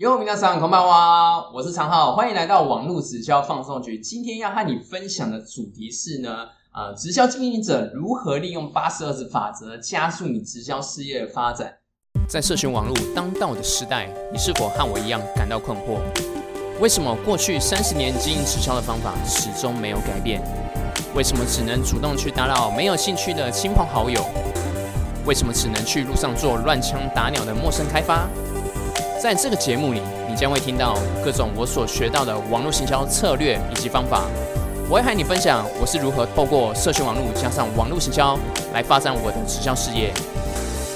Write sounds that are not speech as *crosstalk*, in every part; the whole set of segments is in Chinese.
哟，皆さんこんばんは，我是常浩，欢迎来到网络直销放送局。今天要和你分享的主题是呢，呃，直销经营者如何利用八十二十法则加速你直销事业的发展。在社群网络当道的时代，你是否和我一样感到困惑？为什么过去三十年经营直销的方法始终没有改变？为什么只能主动去打扰没有兴趣的亲朋好友？为什么只能去路上做乱枪打鸟的陌生开发？ 在这个节目里，你将会听到各种我所学到的网络行销策略以及方法。我会和你分享我是如何透过社群网络加上网络行销来发展我的直销事业。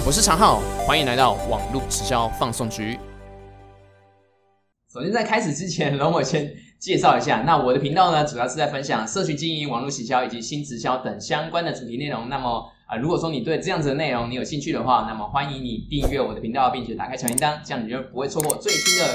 我是常浩，欢迎来到网络直销放送局。首先，在开始之前，容我先介绍一下。那我的频道呢，主要是在分享社群经营、网络行销以及新直销等相关的主题内容。那么，啊，如果说你对这样子的内容你有兴趣的话，那么欢迎你订阅我的频道，并且打开小铃铛，这样你就不会错过最新的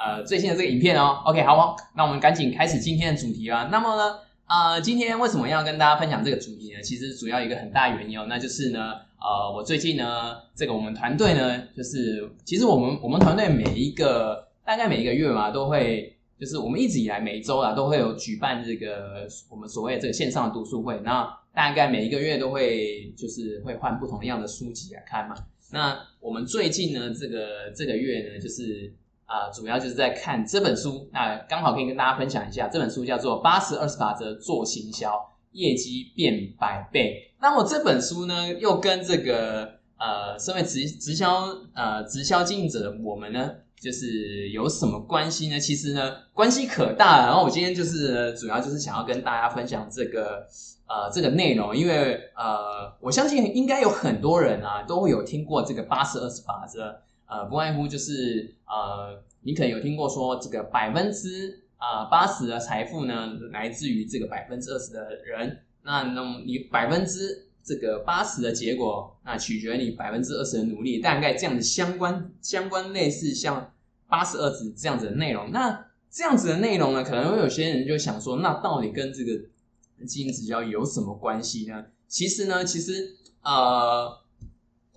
呃最新的这个影片哦。OK，好，那我们赶紧开始今天的主题啊。那么呢，呃，今天为什么要跟大家分享这个主题呢？其实主要一个很大原因哦，那就是呢，呃，我最近呢，这个我们团队呢，就是其实我们我们团队每一个大概每一个月嘛，都会就是我们一直以来每周啊，都会有举办这个我们所谓的这个线上的读书会，那。大概每一个月都会就是会换不同样的书籍来看嘛。那我们最近呢，这个这个月呢，就是啊，主要就是在看这本书。那刚好可以跟大家分享一下，这本书叫做《八十二十法则做行销，业绩变百倍》。那么这本书呢，又跟这个呃，身为直直销呃直销经营者的我们呢，就是有什么关系呢？其实呢，关系可大。然后我今天就是主要就是想要跟大家分享这个。呃，这个内容，因为呃，我相信应该有很多人啊，都会有听过这个八十二十法则。呃，不外乎就是呃，你可能有听过说，这个百分之啊八十的财富呢，来自于这个百分之二十的人。那那么你百分之这个八十的结果，那取决于你百分之二十的努力。大概这样的相关相关类似像八十二十这样子的内容。那这样子的内容呢，可能会有些人就想说，那到底跟这个？基因指标有什么关系呢？其实呢，其实呃，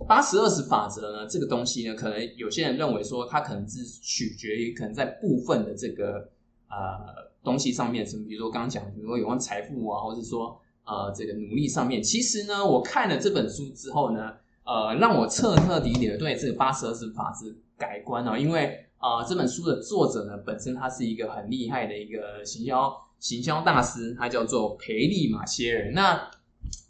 八十二十法则呢，这个东西呢，可能有些人认为说，它可能是取决于可能在部分的这个呃东西上面，什么，比如说刚刚讲，比如说有关财富啊，或者说呃这个努力上面。其实呢，我看了这本书之后呢，呃，让我彻彻底底的对这个八十二十法则改观了，因为啊，这本书的作者呢，本身他是一个很厉害的一个行销。行销大师，他叫做培利马歇尔。那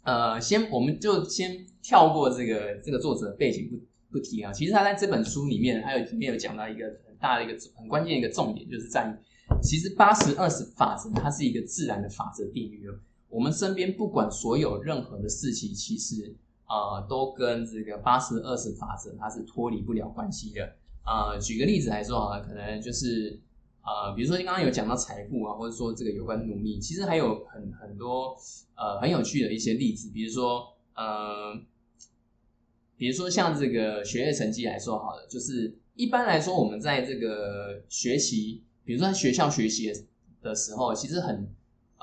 呃，先我们就先跳过这个这个作者背景不不提啊。其实他在这本书里面，还有里面有讲到一个很大的一个很关键一个重点，就是在其实八十二十法则，它是一个自然的法则定律哦。我们身边不管所有任何的事情，其实呃都跟这个八十二十法则它是脱离不了关系的。呃，举个例子来说啊，可能就是。呃，比如说你刚刚有讲到财富啊，或者说这个有关努力，其实还有很很多呃很有趣的一些例子，比如说呃，比如说像这个学业成绩来说好了，就是一般来说我们在这个学习，比如说在学校学习的时候，其实很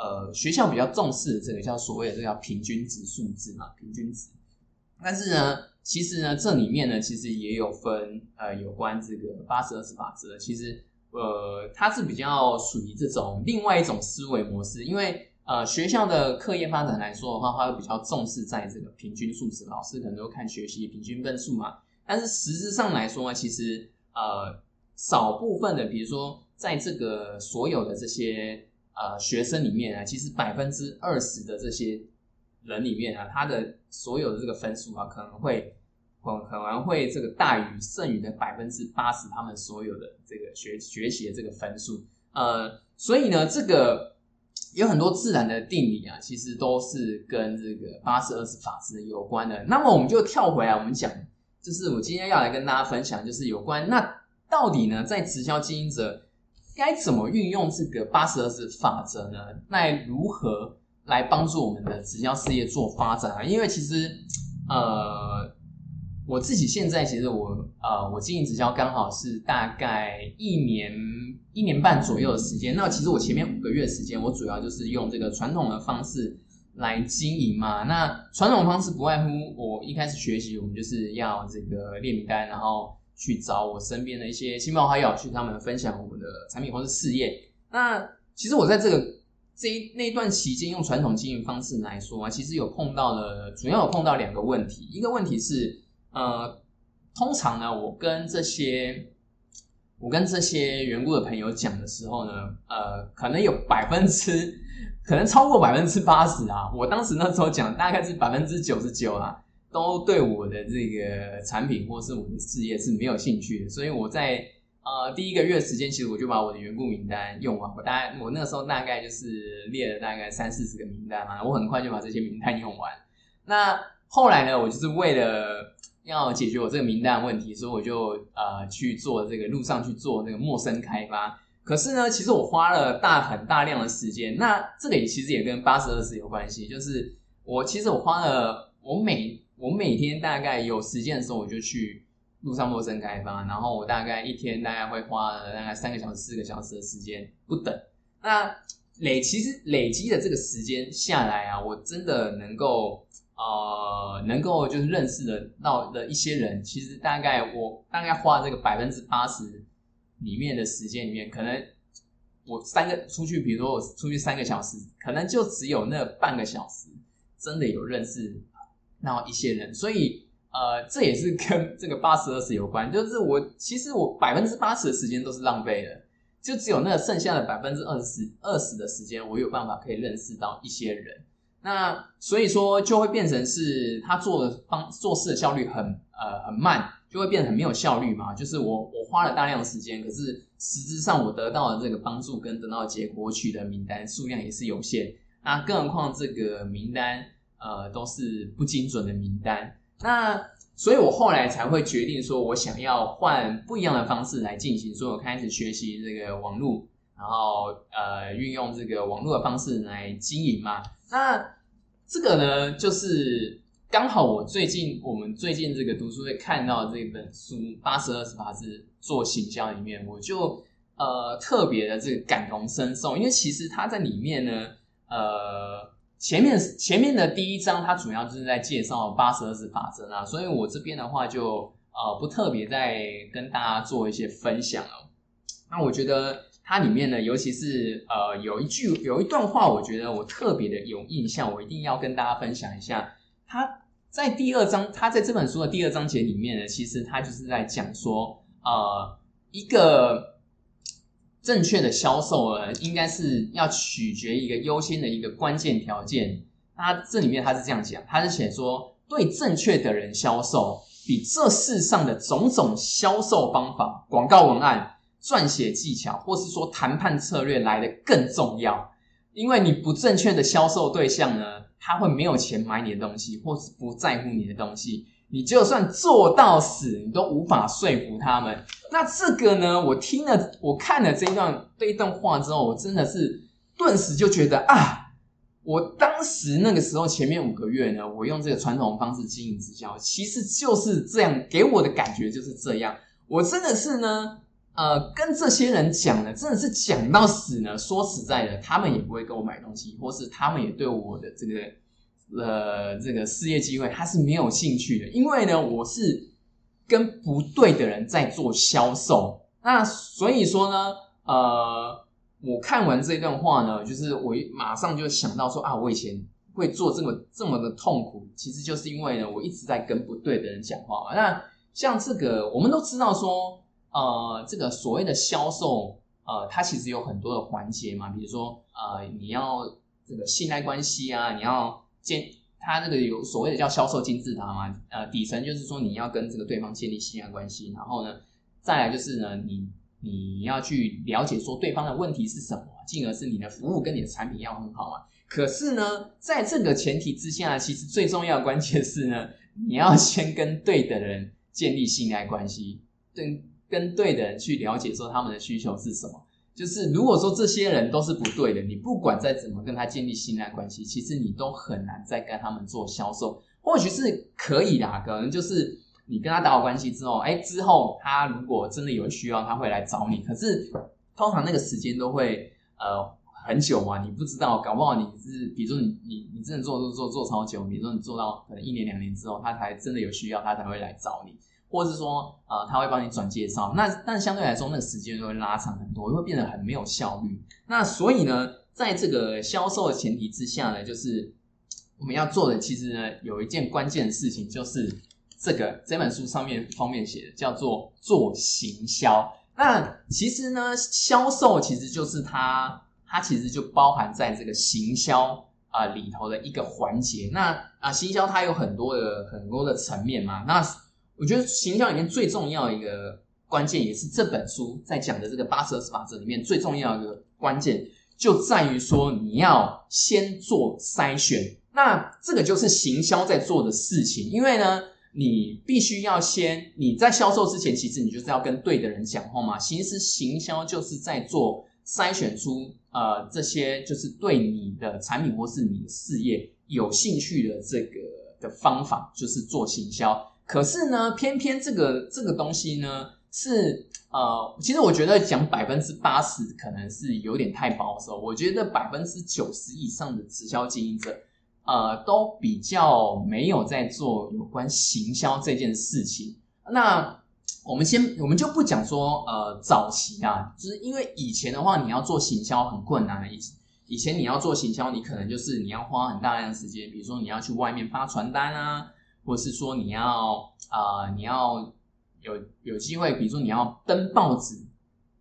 呃学校比较重视这个叫所谓的这个叫平均值数字嘛，平均值。但是呢，其实呢这里面呢其实也有分呃有关这个八十二十法则，其实。呃，它是比较属于这种另外一种思维模式，因为呃学校的课业发展来说的话，它会比较重视在这个平均数值，老师可能都看学习平均分数嘛。但是实质上来说呢，其实呃少部分的，比如说在这个所有的这些呃学生里面啊，其实百分之二十的这些人里面啊，他的所有的这个分数啊，可能会。可可能会这个大于剩余的百分之八十，他们所有的这个学学习的这个分数，呃，所以呢，这个有很多自然的定理啊，其实都是跟这个八十二十法则有关的。那么我们就跳回来，我们讲，就是我今天要来跟大家分享，就是有关那到底呢，在直销经营者该怎么运用这个八十二十法则呢？那如何来帮助我们的直销事业做发展啊？因为其实，呃。我自己现在其实我呃，我经营直销刚好是大概一年一年半左右的时间。那其实我前面五个月时间，我主要就是用这个传统的方式来经营嘛。那传统方式不外乎我一开始学习，我们就是要这个列名单，然后去找我身边的一些亲朋好友，去他们分享我们的产品或是事业。那其实我在这个这一那一段期间，用传统经营方式来说啊，其实有碰到了，主要有碰到两个问题。一个问题是，呃，通常呢，我跟这些我跟这些缘故的朋友讲的时候呢，呃，可能有百分之，可能超过百分之八十啊。我当时那时候讲，大概是百分之九十九啊，都对我的这个产品或是我的事业是没有兴趣的。所以我在呃第一个月时间，其实我就把我的员工名单用完。我大概我那个时候大概就是列了大概三四十个名单嘛，我很快就把这些名单用完。那后来呢，我就是为了要解决我这个名单问题，所以我就呃去做这个路上去做那个陌生开发。可是呢，其实我花了大很大量的时间。那这里其实也跟八十二十有关系，就是我其实我花了我每我每天大概有时间的时候，我就去路上陌生开发，然后我大概一天大概会花了大概三个小时、四个小时的时间不等。那累其实累积的这个时间下来啊，我真的能够。呃，能够就是认识的到的一些人，其实大概我大概花这个百分之八十里面的时间里面，可能我三个出去，比如说我出去三个小时，可能就只有那半个小时真的有认识那一些人，所以呃，这也是 *laughs* 跟这个八十二十有关，就是我其实我百分之八十的时间都是浪费的，就只有那剩下的百分之二十二十的时间，我有办法可以认识到一些人。那所以说就会变成是他做的方做事的效率很呃很慢，就会变得很没有效率嘛。就是我我花了大量的时间，可是实质上我得到的这个帮助跟得到的结果取的名单数量也是有限。那更何况这个名单呃都是不精准的名单。那所以我后来才会决定说，我想要换不一样的方式来进行，所以我开始学习这个网络，然后呃运用这个网络的方式来经营嘛。那这个呢，就是刚好我最近我们最近这个读书会看到这本书《八十二十八字做行销》里面，我就呃特别的这个感同身受，因为其实它在里面呢，呃前面前面的第一章它主要就是在介绍八十二字法则啊，所以我这边的话就呃不特别再跟大家做一些分享了。那我觉得。它里面呢，尤其是呃，有一句有一段话，我觉得我特别的有印象，我一定要跟大家分享一下。他在第二章，他在这本书的第二章节里面呢，其实他就是在讲说，呃，一个正确的销售呢，应该是要取决一个优先的一个关键条件。他这里面他是这样讲，他是写说，对正确的人销售，比这世上的种种销售方法、广告文案。撰写技巧，或是说谈判策略来的更重要，因为你不正确的销售对象呢，他会没有钱买你的东西，或是不在乎你的东西，你就算做到死，你都无法说服他们。那这个呢，我听了，我看了这一段这一段话之后，我真的是顿时就觉得啊，我当时那个时候前面五个月呢，我用这个传统方式经营直销，其实就是这样，给我的感觉就是这样，我真的是呢。呃，跟这些人讲呢，真的是讲到死呢。说实在的，他们也不会给我买东西，或是他们也对我的这个呃这个事业机会，他是没有兴趣的。因为呢，我是跟不对的人在做销售。那所以说呢，呃，我看完这段话呢，就是我马上就想到说啊，我以前会做这么这么的痛苦，其实就是因为呢，我一直在跟不对的人讲话。那像这个，我们都知道说。呃，这个所谓的销售，呃，它其实有很多的环节嘛，比如说，呃，你要这个信赖关系啊，你要建，它这个有所谓的叫销售金字塔嘛，呃，底层就是说你要跟这个对方建立信赖关系，然后呢，再来就是呢，你你要去了解说对方的问题是什么，进而是你的服务跟你的产品要很好嘛。可是呢，在这个前提之下，其实最重要的关键是呢，你要先跟对的人建立信赖关系，跟。跟对的人去了解说他们的需求是什么，就是如果说这些人都是不对的，你不管再怎么跟他建立信赖关系，其实你都很难再跟他们做销售。或许是可以的，可能就是你跟他打好关系之后，哎，之后他如果真的有需要，他会来找你。可是通常那个时间都会呃很久嘛，你不知道，搞不好你是比如说你你你真的做做做做超久，比如说你做到可能一年两年之后，他才真的有需要，他才会来找你。或者是说呃他会帮你转介绍，那但相对来说那个时间就会拉长很多，会变得很没有效率。那所以呢，在这个销售的前提之下呢，就是我们要做的其实呢有一件关键的事情，就是这个这本书上面封面写的叫做做行销。那其实呢，销售其实就是它它其实就包含在这个行销。啊，里头的一个环节，那啊，行销它有很多的很多的层面嘛。那我觉得行销里面最重要一个关键，也是这本书在讲的这个八十二十法则里面最重要的关键，就在于说你要先做筛选。那这个就是行销在做的事情，因为呢，你必须要先你在销售之前，其实你就是要跟对的人讲话嘛。其实行销就是在做。筛选出呃这些就是对你的产品或是你的事业有兴趣的这个的方法，就是做行销。可是呢，偏偏这个这个东西呢是呃，其实我觉得讲百分之八十可能是有点太保守。我觉得百分之九十以上的直销经营者呃都比较没有在做有关行销这件事情。那我们先，我们就不讲说，呃，早期啊，就是因为以前的话，你要做行销很困难。以以前你要做行销，你可能就是你要花很大量的时间，比如说你要去外面发传单啊，或是说你要啊，你要有有机会，比如说你要登报纸，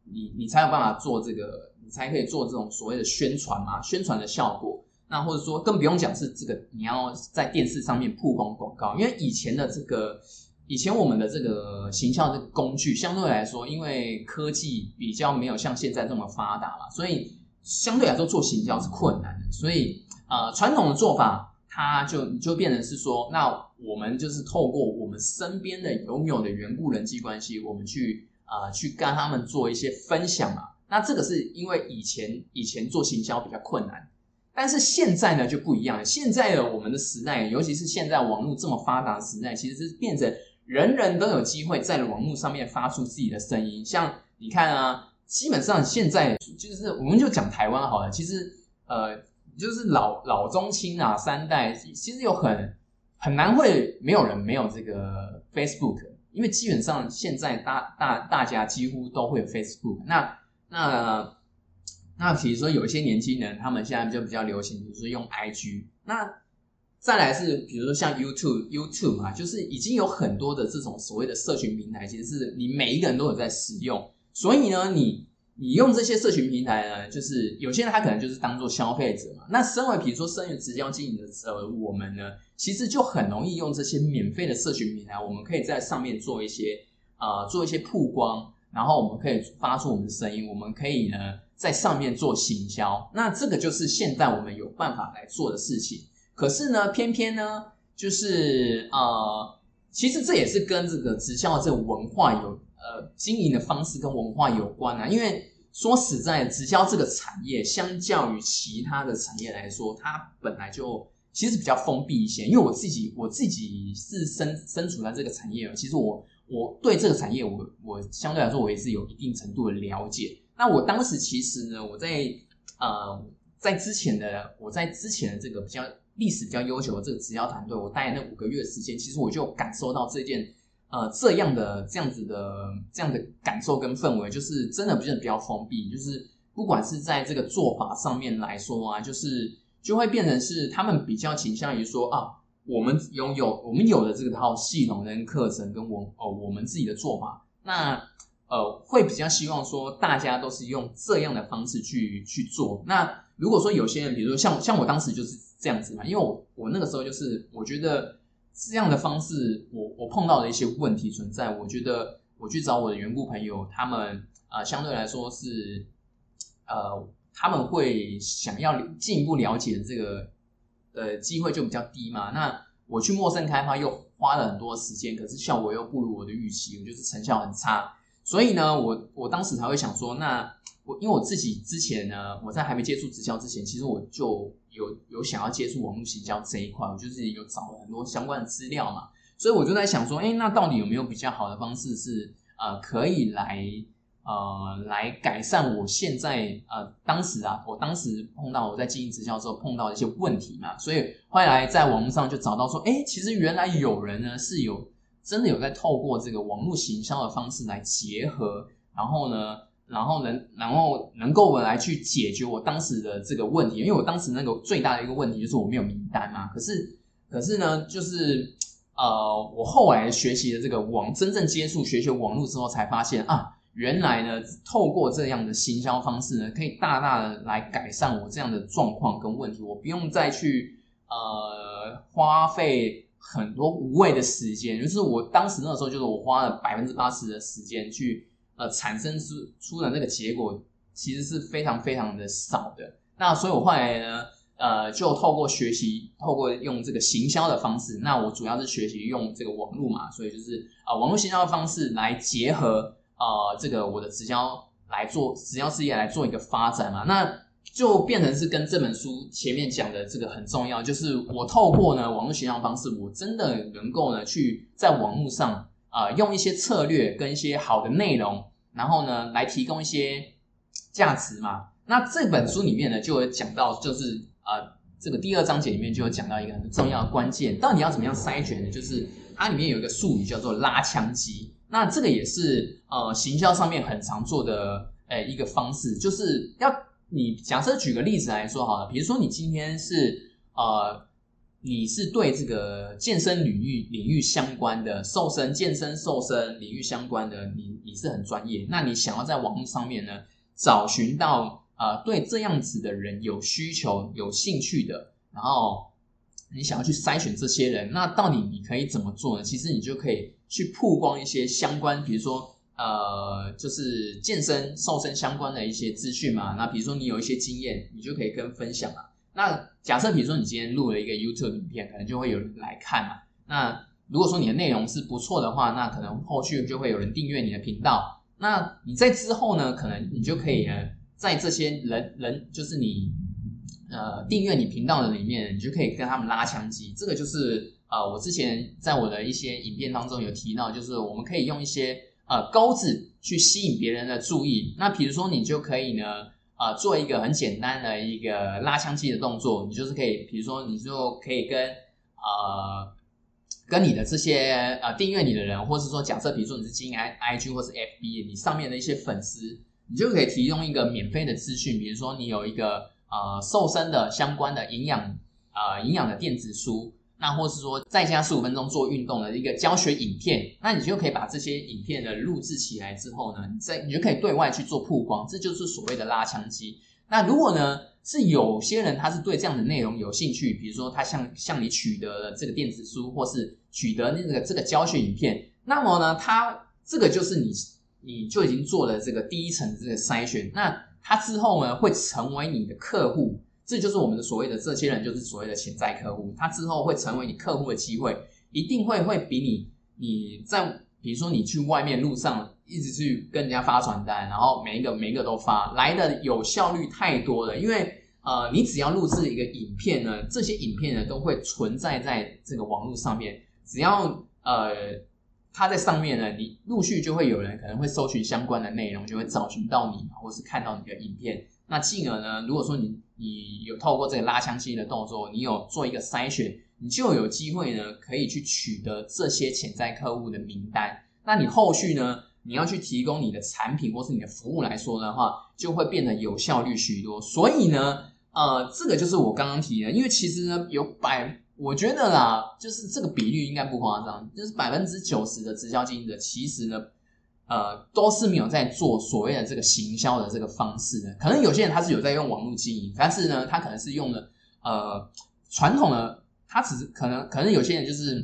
你你才有办法做这个，你才可以做这种所谓的宣传嘛，宣传的效果。那或者说更不用讲是这个，你要在电视上面曝光广告，因为以前的这个。以前我们的这个行销的工具相对来说，因为科技比较没有像现在这么发达嘛，所以相对来说做行销是困难的。所以呃，传统的做法，他就你就变成是说，那我们就是透过我们身边的拥有的缘故人际关系，我们去啊去跟他们做一些分享嘛。那这个是因为以前以前做行销比较困难，但是现在呢就不一样了。现在的我们的时代，尤其是现在网络这么发达的时代，其实是变成。人人都有机会在网络上面发出自己的声音，像你看啊，基本上现在就是我们就讲台湾好了，其实呃，就是老老中青啊三代，其实有很很难会没有人没有这个 Facebook，因为基本上现在大大大家几乎都会有 Facebook。那那那比如说有一些年轻人，他们现在就比较流行，就是用 IG，那。再来是，比如说像 YouTube，YouTube 嘛，就是已经有很多的这种所谓的社群平台，其实是你每一个人都有在使用。所以呢，你你用这些社群平台呢，就是有些人他可能就是当做消费者嘛。那身为比如说身为直销经营的时候，我们呢，其实就很容易用这些免费的社群平台，我们可以在上面做一些呃做一些曝光，然后我们可以发出我们的声音，我们可以呢在上面做行销。那这个就是现在我们有办法来做的事情。可是呢，偏偏呢，就是呃，其实这也是跟这个直销的这个文化有呃经营的方式跟文化有关啊。因为说实在，直销这个产业相较于其他的产业来说，它本来就其实比较封闭一些。因为我自己我自己是身身处在这个产业，其实我我对这个产业，我我相对来说我也是有一定程度的了解。那我当时其实呢，我在呃在之前的我在之前的这个比较。历史比较悠久的这个直销团队，我待那五个月时间，其实我就感受到这件呃这样的这样子的这样的感受跟氛围，就是真的不是比较封闭，就是不管是在这个做法上面来说啊，就是就会变成是他们比较倾向于说啊，我们拥有我们有的这套系统跟课程跟我哦我们自己的做法，那呃会比较希望说大家都是用这样的方式去去做。那如果说有些人，比如说像像我当时就是。这样子嘛，因为我我那个时候就是我觉得这样的方式，我我碰到的一些问题存在，我觉得我去找我的缘故朋友，他们啊相对来说是呃他们会想要进一步了解这个的机会就比较低嘛。那我去陌生开发又花了很多时间，可是效果又不如我的预期，我觉得成效很差。所以呢，我我当时才会想说，那我因为我自己之前呢，我在还没接触直销之前，其实我就。有有想要接触网络行销这一块，我就是有找了很多相关的资料嘛，所以我就在想说，哎，那到底有没有比较好的方式是呃可以来呃来改善我现在呃当时啊，我当时碰到我在经营直销的时候碰到的一些问题嘛，所以后来在网络上就找到说，哎，其实原来有人呢是有真的有在透过这个网络行销的方式来结合，然后呢，然后能然后能够来去解决我当时的这个问题，因为我当时那个最大的一个问题就是我没有名单嘛，可是可是呢，就是呃，我后来学习的这个网真正接触学习网络之后，才发现啊。原来呢，透过这样的行销方式呢，可以大大的来改善我这样的状况跟问题。我不用再去呃花费很多无谓的时间，就是我当时那时候，就是我花了百分之八十的时间去呃产生出出的那个结果，其实是非常非常的少的。那所以我后来呢，呃，就透过学习，透过用这个行销的方式，那我主要是学习用这个网络嘛，所以就是啊网络行销的方式来结合。呃，这个我的直销来做直销事业来做一个发展嘛，那就变成是跟这本书前面讲的这个很重要，就是我透过呢网络形象方式，我真的能够呢去在网络上啊用一些策略跟一些好的内容，然后呢来提供一些价值嘛。那这本书里面呢就有讲到，就是呃这个第二章节里面就有讲到一个很重要的关键，到底要怎么样筛选呢？就是它里面有一个术语叫做拉枪机。那这个也是呃行销上面很常做的诶一个方式，就是要你假设举个例子来说好了，比如说你今天是呃你是对这个健身领域领域相关的瘦身健身瘦身领域相关的，你你是很专业，那你想要在网络上面呢找寻到呃对这样子的人有需求有兴趣的，然后你想要去筛选这些人，那到底你可以怎么做呢？其实你就可以。去曝光一些相关，比如说呃，就是健身、瘦身相关的一些资讯嘛。那比如说你有一些经验，你就可以跟分享嘛。那假设比如说你今天录了一个 YouTube 影片，可能就会有人来看嘛。那如果说你的内容是不错的话，那可能后续就会有人订阅你的频道。那你在之后呢，可能你就可以呃，在这些人人就是你呃订阅你频道的里面，你就可以跟他们拉枪机。这个就是。啊，我之前在我的一些影片当中有提到，就是我们可以用一些呃钩子去吸引别人的注意。那比如说你就可以呢，啊，做一个很简单的一个拉枪机的动作，你就是可以，比如说你就可以跟呃跟你的这些呃订阅你的人，或是说假设比如说你是经营 I I G 或是 F B，你上面的一些粉丝，你就可以提供一个免费的资讯，比如说你有一个呃瘦身的相关的营养啊营养的电子书。那或是说在家十五分钟做运动的一个教学影片，那你就可以把这些影片的录制起来之后呢，你再你就可以对外去做曝光，这就是所谓的拉枪机。那如果呢是有些人他是对这样的内容有兴趣，比如说他向向你取得了这个电子书，或是取得那个这个教学影片，那么呢他这个就是你你就已经做了这个第一层这个筛选，那他之后呢会成为你的客户。这就是我们的所谓的这些人，就是所谓的潜在客户。他之后会成为你客户的机会，一定会会比你你在比如说你去外面路上一直去跟人家发传单，然后每一个每一个都发来的有效率太多了。因为呃，你只要录制一个影片呢，这些影片呢都会存在在这个网络上面。只要呃它在上面呢，你陆续就会有人可能会搜寻相关的内容，就会找寻到你，或是看到你的影片。那进而呢，如果说你你有透过这个拉枪机的动作，你有做一个筛选，你就有机会呢，可以去取得这些潜在客户的名单。那你后续呢，你要去提供你的产品或是你的服务来说的话，就会变得有效率许多。所以呢，呃，这个就是我刚刚提的，因为其实呢，有百，我觉得啦，就是这个比率应该不夸张，就是百分之九十的直销经营者，其实呢。呃，都是没有在做所谓的这个行销的这个方式的。可能有些人他是有在用网络经营，但是呢，他可能是用的呃传统的，他只是可能可能有些人就是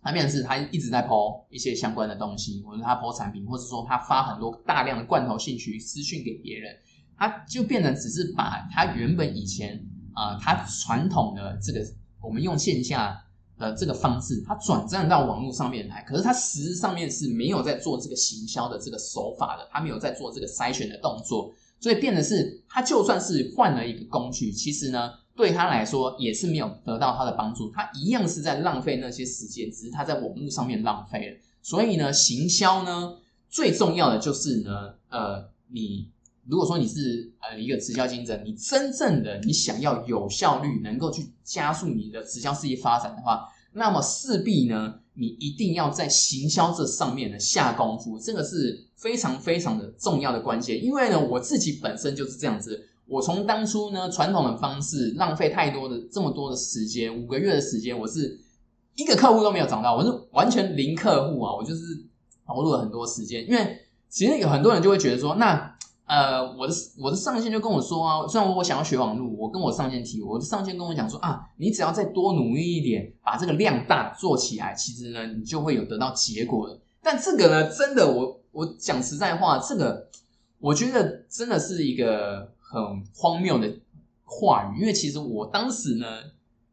他变成是他一直在抛一些相关的东西，或者他抛产品，或者说他发很多大量的罐头兴趣私讯给别人，他就变成只是把他原本以前啊他传统的这个我们用线下。呃，这个方式，它转战到网络上面来，可是它实质上面是没有在做这个行销的这个手法的，它没有在做这个筛选的动作，所以变的是，它就算是换了一个工具，其实呢，对他来说也是没有得到他的帮助，他一样是在浪费那些时间，只是他在网络上面浪费了。所以呢，行销呢，最重要的就是呢，呃，你如果说你是呃一个直销经营者，你真正的你想要有效率，能够去加速你的直销事业发展的话。那么势必呢，你一定要在行销这上面呢下功夫，这个是非常非常的重要的关键。因为呢，我自己本身就是这样子，我从当初呢传统的方式浪费太多的这么多的时间，五个月的时间，我是一个客户都没有找到，我是完全零客户啊，我就是投入了很多时间。因为其实有很多人就会觉得说，那。呃，我的我的上线就跟我说啊，虽然我想要学网络，我跟我上线提，我的上线跟我讲说啊，你只要再多努力一点，把这个量大做起来，其实呢，你就会有得到结果的。但这个呢，真的，我我讲实在话，这个我觉得真的是一个很荒谬的话语，因为其实我当时呢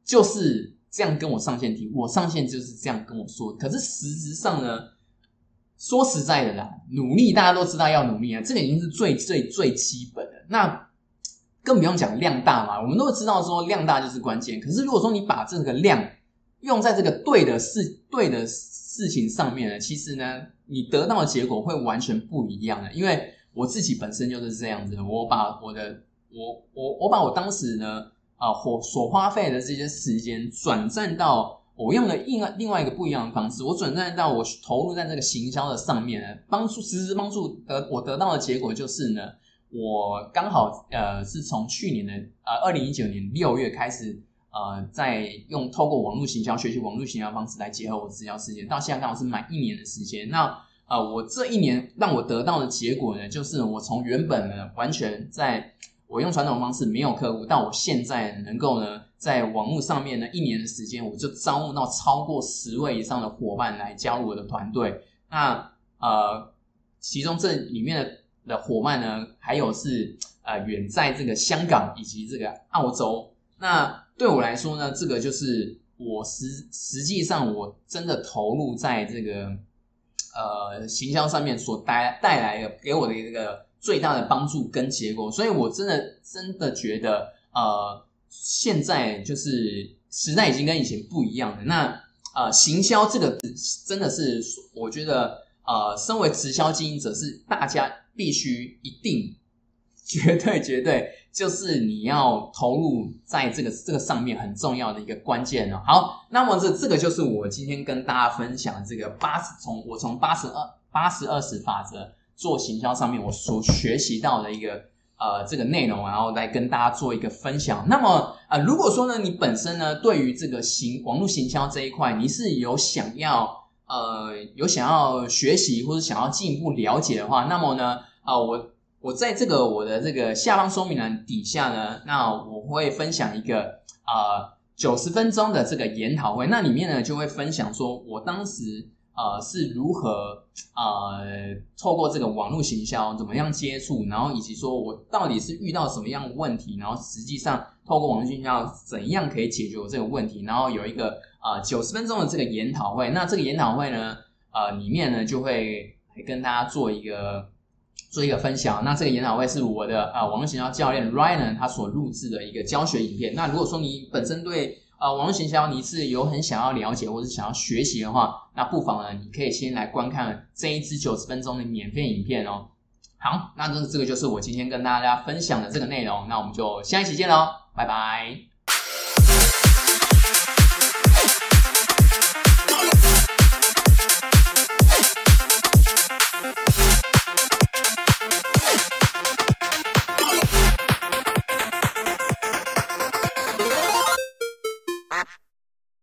就是这样跟我上线提，我上线就是这样跟我说，可是实质上呢。说实在的啦，努力大家都知道要努力啊，这个已经是最最最基本的。那更不用讲量大嘛，我们都知道说量大就是关键。可是如果说你把这个量用在这个对的事、对的事情上面呢，其实呢，你得到的结果会完全不一样的。因为我自己本身就是这样子，我把我的我我我把我当时呢啊所所花费的这些时间转战到。我用了另外另外一个不一样的方式，我转战到我投入在这个行销的上面，帮助实时帮助得我得到的结果就是呢，我刚好呃是从去年的呃二零一九年六月开始呃在用透过网络行销学习网络行销方式来结合我直销事件，到现在刚好是满一年的时间。那呃我这一年让我得到的结果呢，就是我从原本呢完全在。我用传统方式没有客户，但我现在能够呢，在网络上面呢，一年的时间我就招募到超过十位以上的伙伴来加入我的团队。那呃，其中这里面的的伙伴呢，还有是呃远在这个香港以及这个澳洲。那对我来说呢，这个就是我实实际上我真的投入在这个呃行销上面所带带来的给我的一个。最大的帮助跟结果，所以我真的真的觉得，呃，现在就是时代已经跟以前不一样了。那呃，行销这个真的是，我觉得呃，身为直销经营者是大家必须一定绝对绝对，就是你要投入在这个这个上面很重要的一个关键哦。好，那么这这个就是我今天跟大家分享这个八十从我从八十二八十二十法则。做行销上面，我所学习到的一个呃这个内容，然后来跟大家做一个分享。那么啊，如果说呢，你本身呢对于这个行网络行销这一块，你是有想要呃有想要学习或者想要进一步了解的话，那么呢啊，我我在这个我的这个下方说明栏底下呢，那我会分享一个啊九十分钟的这个研讨会，那里面呢就会分享说我当时。呃，是如何呃透过这个网络行销怎么样接触，然后以及说我到底是遇到什么样的问题，然后实际上透过网络行销怎样可以解决我这个问题，然后有一个啊九十分钟的这个研讨会。那这个研讨会呢，呃里面呢就会跟大家做一个做一个分享。那这个研讨会是我的啊网络行销教练 Ryan 他所录制的一个教学影片。那如果说你本身对呃，网络行销你是有很想要了解或者想要学习的话，那不妨呢，你可以先来观看这一支九十分钟的免费影片哦。好，那这这个就是我今天跟大家分享的这个内容，那我们就下一期见喽，拜拜。